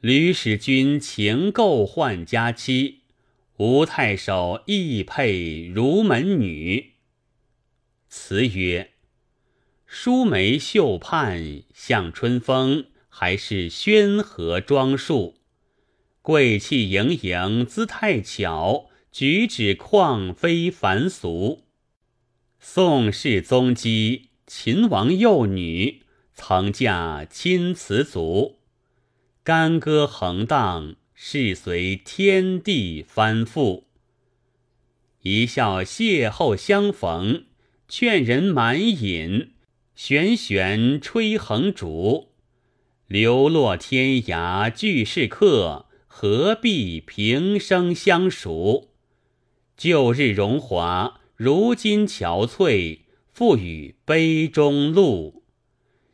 吕使君情构宦家妻，吴太守亦配如门女。词曰：舒眉秀盼向春风，还是宣和装束。贵气盈盈姿态巧，举止况非凡俗。宋氏宗姬，秦王幼女，曾嫁亲慈族。干戈横荡，事随天地翻覆。一笑邂逅相逢，劝人满饮。旋旋吹横竹，流落天涯俱是客，何必平生相熟？旧日荣华，如今憔悴，付与杯中露。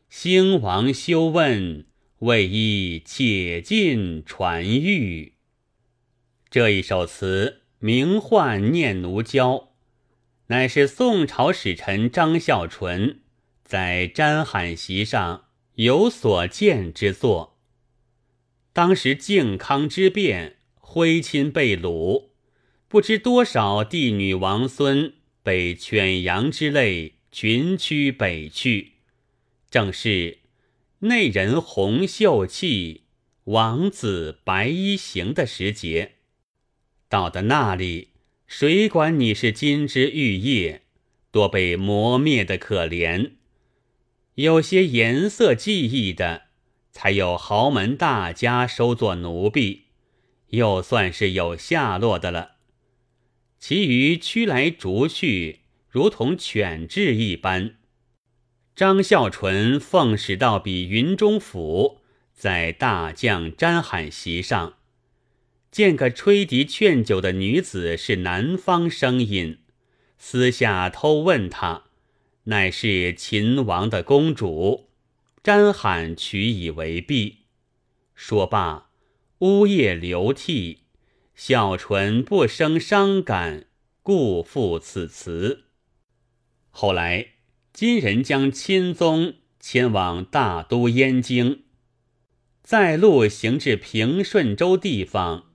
兴亡休问。为伊且尽传誉。这一首词名唤《念奴娇》，乃是宋朝使臣张孝纯在瞻罕席上有所见之作。当时靖康之变，徽钦被掳，不知多少帝女王孙被犬羊之类群驱北去，正是。内人红袖气，王子白衣行的时节，到的那里，谁管你是金枝玉叶，多被磨灭的可怜。有些颜色记忆的，才有豪门大家收作奴婢，又算是有下落的了。其余驱来逐去，如同犬彘一般。张孝纯奉使到比云中府，在大将詹罕席上，见个吹笛劝酒的女子是南方声音，私下偷问他，乃是秦王的公主。詹罕取以为璧。说罢，呜咽流涕。孝纯不生伤感，故赋此词。后来。金人将钦宗迁往大都燕京，在路行至平顺州地方，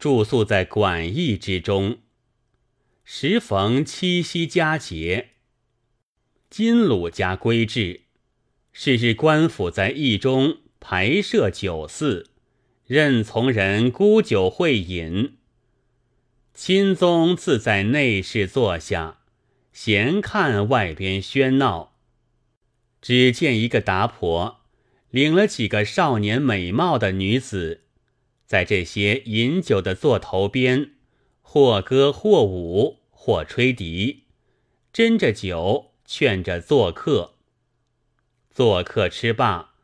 住宿在馆驿之中。时逢七夕佳节，金鲁家归至，是日官府在驿中排设酒肆，任从人沽酒会饮。钦宗自在内室坐下。闲看外边喧闹，只见一个达婆领了几个少年美貌的女子，在这些饮酒的座头边，或歌或舞，或吹笛，斟着酒，劝着做客。做客吃罢，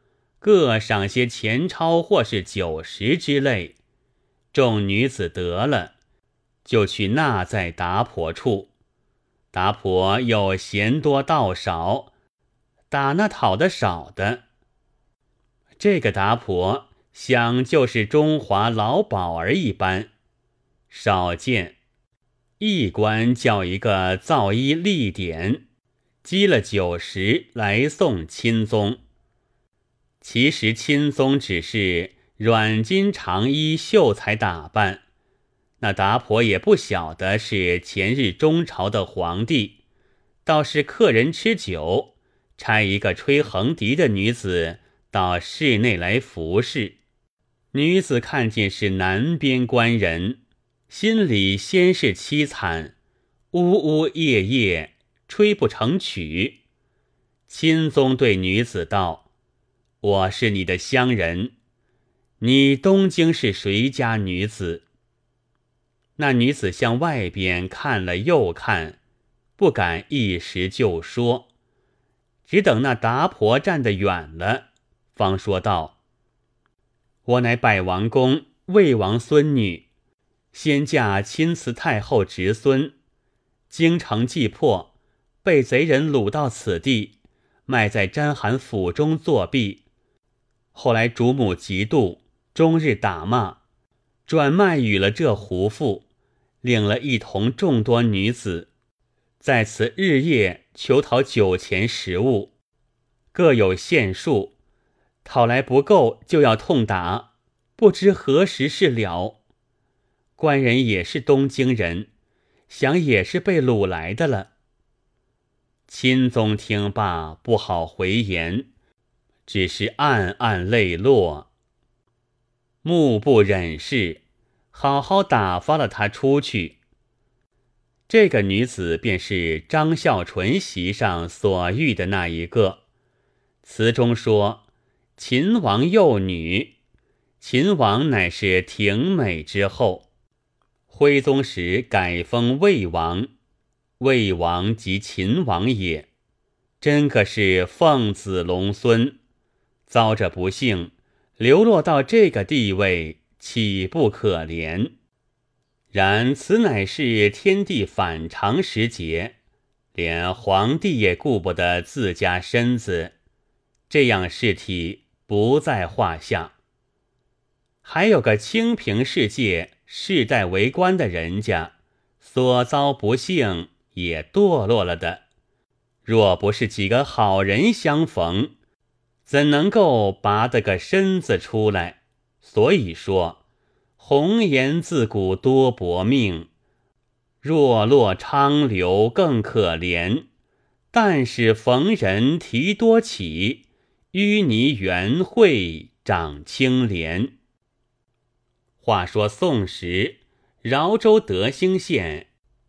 各赏些钱钞或是酒食之类。众女子得了，就去纳在达婆处。达婆又嫌多道少，打那讨的少的。这个达婆想就是中华老鸨儿一般，少见。一官叫一个造衣立典，积了酒食来送钦宗。其实钦宗只是软金长衣秀才打扮。那达婆也不晓得是前日中朝的皇帝，倒是客人吃酒，差一个吹横笛的女子到室内来服侍。女子看见是南边官人，心里先是凄惨，呜呜咽咽，吹不成曲。钦宗对女子道：“我是你的乡人，你东京是谁家女子？”那女子向外边看了又看，不敢一时就说，只等那达婆站得远了，方说道：“我乃百王公魏王孙女，先嫁钦慈太后侄孙，京城既破，被贼人掳到此地，卖在詹寒府中作婢。后来主母嫉妒，终日打骂。”转卖与了这胡妇，领了一同众多女子，在此日夜求讨酒钱食物，各有限数，讨来不够就要痛打，不知何时是了。官人也是东京人，想也是被掳来的了。钦宗听罢，不好回言，只是暗暗泪落，目不忍视，好好打发了他出去。这个女子便是张孝纯席上所遇的那一个。词中说：“秦王幼女，秦王乃是廷美之后。徽宗时改封魏王，魏王即秦王也。真可是凤子龙孙，遭着不幸，流落到这个地位，岂不可怜？”然此乃是天地反常时节，连皇帝也顾不得自家身子，这样事体不在话下。还有个清平世界世代为官的人家，所遭不幸也堕落了的。若不是几个好人相逢，怎能够拔得个身子出来？所以说。红颜自古多薄命，若落昌流更可怜。但使逢人提多起，淤泥圆会长青莲。话说宋时，饶州德兴县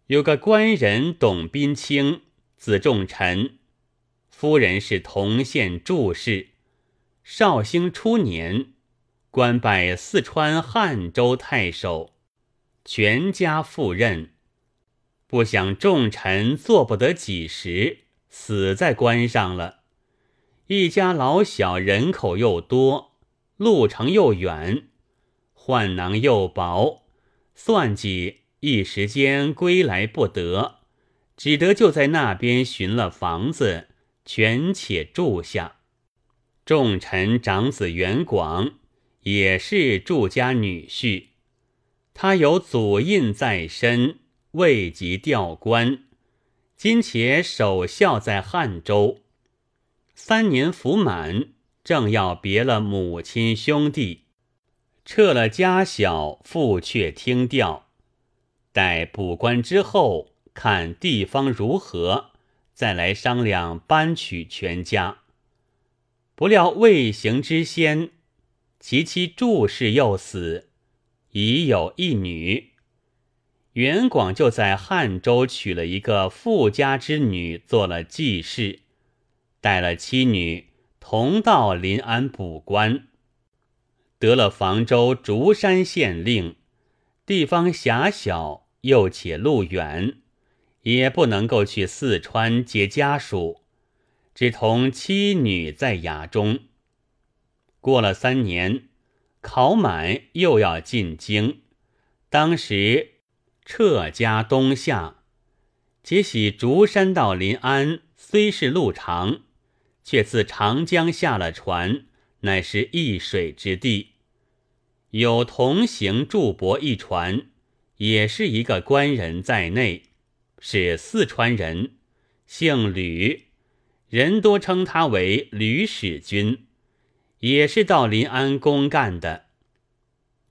有个官人董宾清，字仲臣，夫人是同县祝氏。绍兴初年。官拜四川汉州太守，全家赴任。不想重臣做不得几时，死在官上了。一家老小人口又多，路程又远，患囊又薄，算计一时间归来不得，只得就在那边寻了房子，全且住下。重臣长子袁广。也是祝家女婿，他有祖印在身，未及调官，今且守孝在汉州。三年服满，正要别了母亲兄弟，撤了家小，复却听调。待补官之后，看地方如何，再来商量搬取全家。不料未行之先。其妻祝氏又死，已有一女。袁广就在汉州娶了一个富家之女，做了继室，带了妻女同到临安补官，得了房州竹山县令。地方狭小，又且路远，也不能够去四川接家属，只同妻女在衙中。过了三年，考满又要进京。当时撤家东下，且喜竹山到临安，虽是路长，却自长江下了船，乃是一水之地。有同行祝伯一船，也是一个官人在内，是四川人，姓吕，人多称他为吕使君。也是到临安公干的。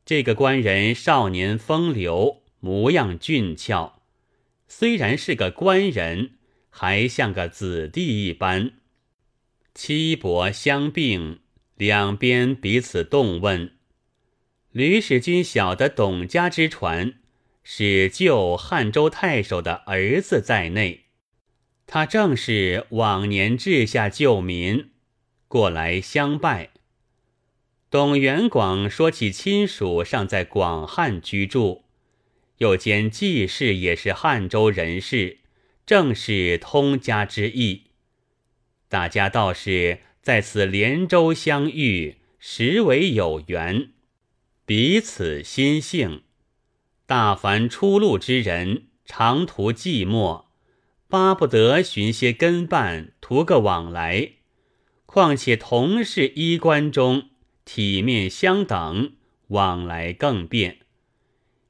这个官人少年风流，模样俊俏，虽然是个官人，还像个子弟一般。七伯相并，两边彼此动问。吕使君晓得董家之传，是旧汉州太守的儿子在内，他正是往年治下救民，过来相拜。董元广说起亲属尚在广汉居住，又兼季氏也是汉州人士，正是通家之意。大家倒是在此连州相遇，实为有缘，彼此心性。大凡出路之人，长途寂寞，巴不得寻些跟伴，图个往来。况且同是衣冠中。体面相等，往来更便。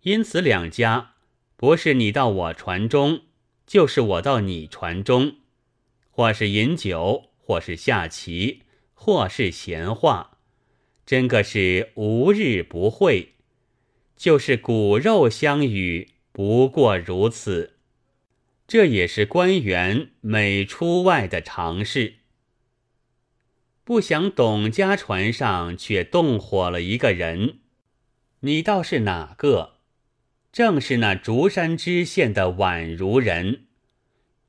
因此两家不是你到我船中，就是我到你船中，或是饮酒，或是下棋，或是闲话，真个是无日不会。就是骨肉相与，不过如此。这也是官员每出外的常事。不想董家船上却动火了一个人，你倒是哪个？正是那竹山知县的宛如人。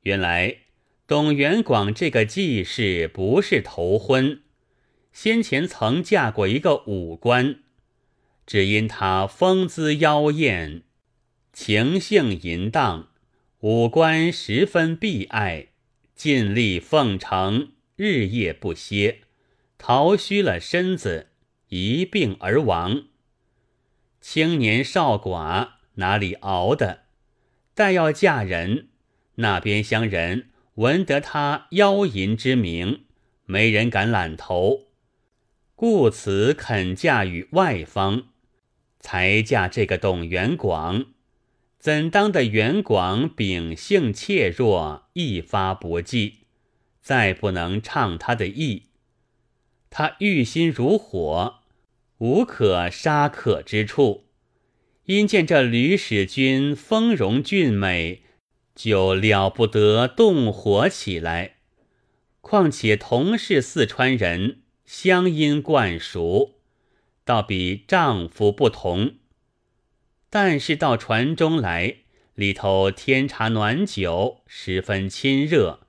原来董元广这个继室不是头婚，先前曾嫁过一个武官。只因他风姿妖艳，情性淫荡，五官十分必爱，尽力奉承，日夜不歇，逃虚了身子，一病而亡。青年少寡哪里熬的？待要嫁人，那边乡人闻得他妖淫之名，没人敢揽头，故此肯嫁与外方。才嫁这个董元广，怎当的元广秉性怯弱，一发不济，再不能畅他的意。他欲心如火，无可杀可之处。因见这吕使君丰容俊美，就了不得动火起来。况且同是四川人，乡音惯熟。倒比丈夫不同，但是到船中来，里头添茶暖酒，十分亲热，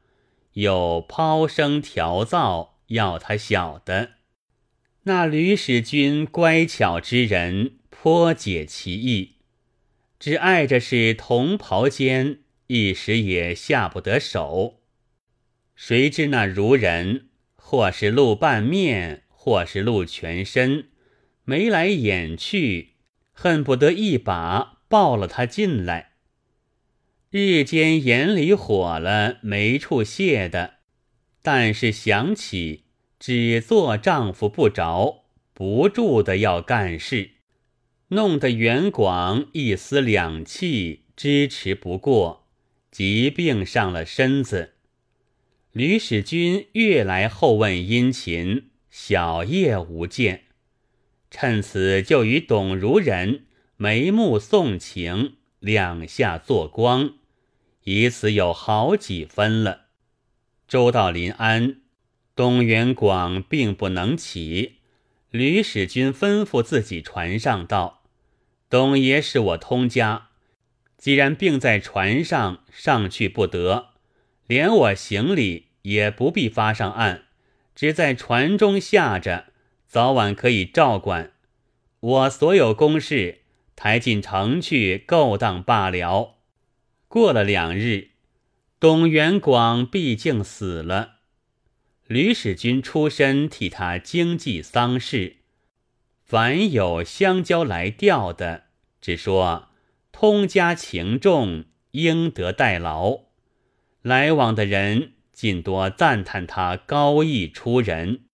有抛声调灶，要他晓得。那吕使君乖巧之人，颇解其意，只碍着是同袍间，一时也下不得手。谁知那如人，或是露半面，或是露全身。眉来眼去，恨不得一把抱了他进来。日间眼里火了，没处泄的，但是想起只做丈夫不着，不住的要干事，弄得袁广一丝两气支持不过，疾病上了身子。吕使君越来后问殷勤，小夜无见。趁此就与董如人眉目送情，两下做光，以此有好几分了。周到临安，董元广并不能起，吕使君吩咐自己船上道：“董爷是我通家，既然病在船上，上去不得，连我行李也不必发上岸，只在船中下着。”早晚可以照管，我所有公事抬进城去勾当罢了。过了两日，董元广毕竟死了，吕使君出身替他经济丧事。凡有相交来调的，只说通家情重，应得代劳。来往的人尽多赞叹他高义出人。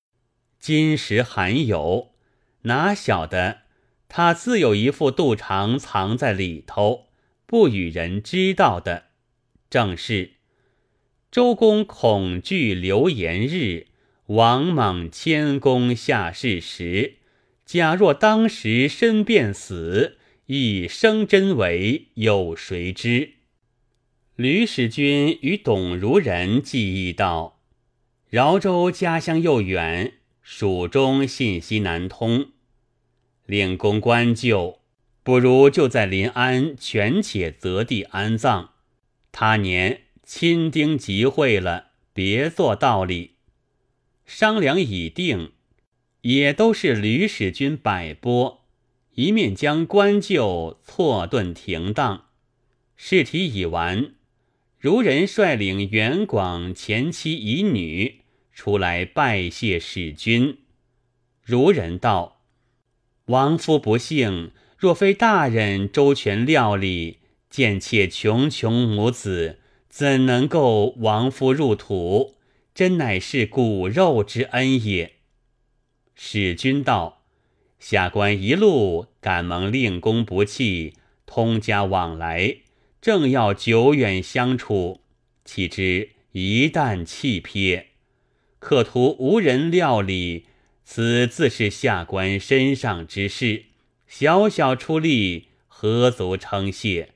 金石罕有，哪晓得他自有一副肚肠藏在里头，不与人知道的。正是周公恐惧流言日，王莽谦恭下世时。假若当时身便死，一生真伪，有谁知？吕使君与董如人记忆道：饶州家乡又远。蜀中信息难通，令公官就，不如就在临安权且择地安葬。他年亲丁集会了，别做道理。商量已定，也都是吕使君摆拨，一面将官就错顿停当。事题已完，如人率领元广前妻乙女。出来拜谢使君，如人道：“王夫不幸，若非大人周全料理，贱妾穷穷母子，怎能够亡夫入土？真乃是骨肉之恩也。”使君道：“下官一路感蒙令公不弃，通家往来，正要久远相处，岂知一旦弃瞥。”客图无人料理，此自是下官身上之事，小小出力，何足称谢？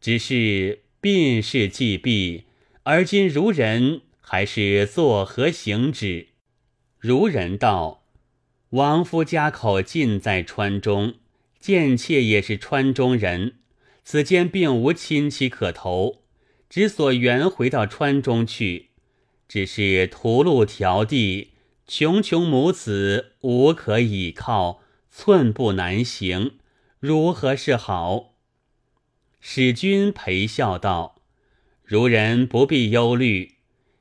只是病事既毕，而今如人还是作何行之？如人道：王夫家口尽在川中，贱妾也是川中人，此间并无亲戚可投，只所原回到川中去。只是途路迢递，穷穷母子无可倚靠，寸步难行，如何是好？使君陪笑道：“如人不必忧虑，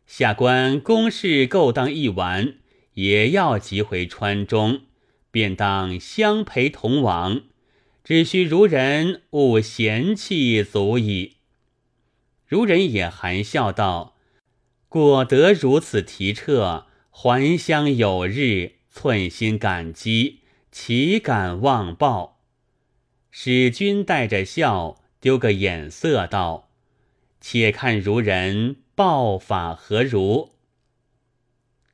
下官公事够当一完，也要急回川中，便当相陪同往。只需如人勿嫌弃，足矣。”如人也含笑道：“果得如此提撤，还乡有日，寸心感激，岂敢忘报？”使君带着笑。丢个眼色，道：“且看如人报法何如？”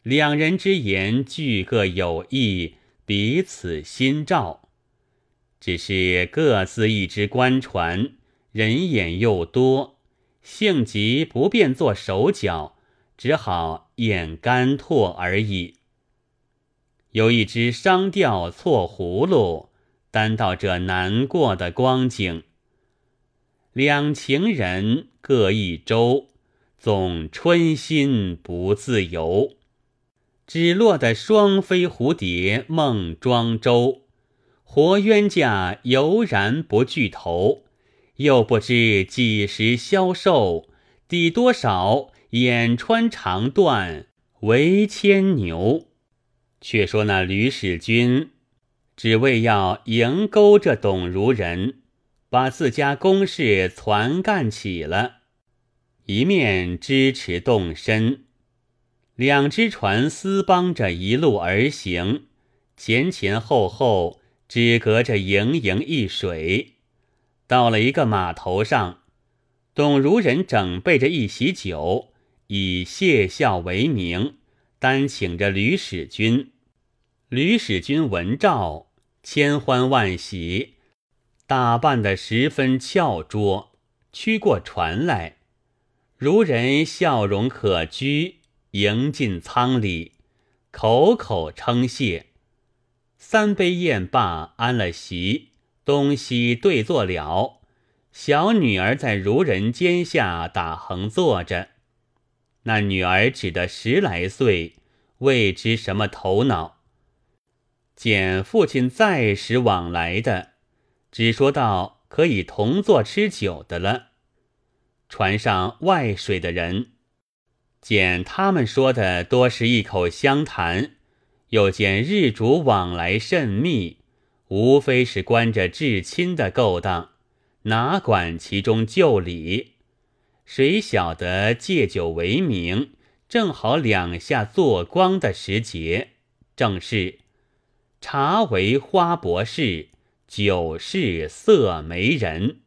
两人之言俱各有意，彼此心照。只是各自一只官船，人眼又多，性急不便做手脚，只好眼干唾而已。有一只商调错葫芦，担到这难过的光景。两情人各一舟，总春心不自由。只落得双飞蝴蝶梦庄周，活冤家犹然不聚头。又不知几时消瘦，抵多少眼穿肠断为牵牛。却说那吕使君，只为要迎勾这董如人。把自家公事攒干起了，一面支持动身，两只船丝帮着一路而行，前前后后只隔着盈盈一水。到了一个码头上，董如人整备着一席酒，以谢孝为名，单请着吕使君。吕使君闻召，千欢万喜。打扮得十分俏拙，驱过船来，如人笑容可掬，迎进舱里，口口称谢。三杯宴罢，安了席，东西对坐了。小女儿在如人肩下打横坐着，那女儿只得十来岁，未知什么头脑。见父亲在时往来的。只说到可以同坐吃酒的了。船上外水的人，见他们说的多是一口相谈，又见日主往来甚密，无非是关着至亲的勾当，哪管其中旧礼？谁晓得借酒为名，正好两下做光的时节，正是茶为花博士。酒是色媒人。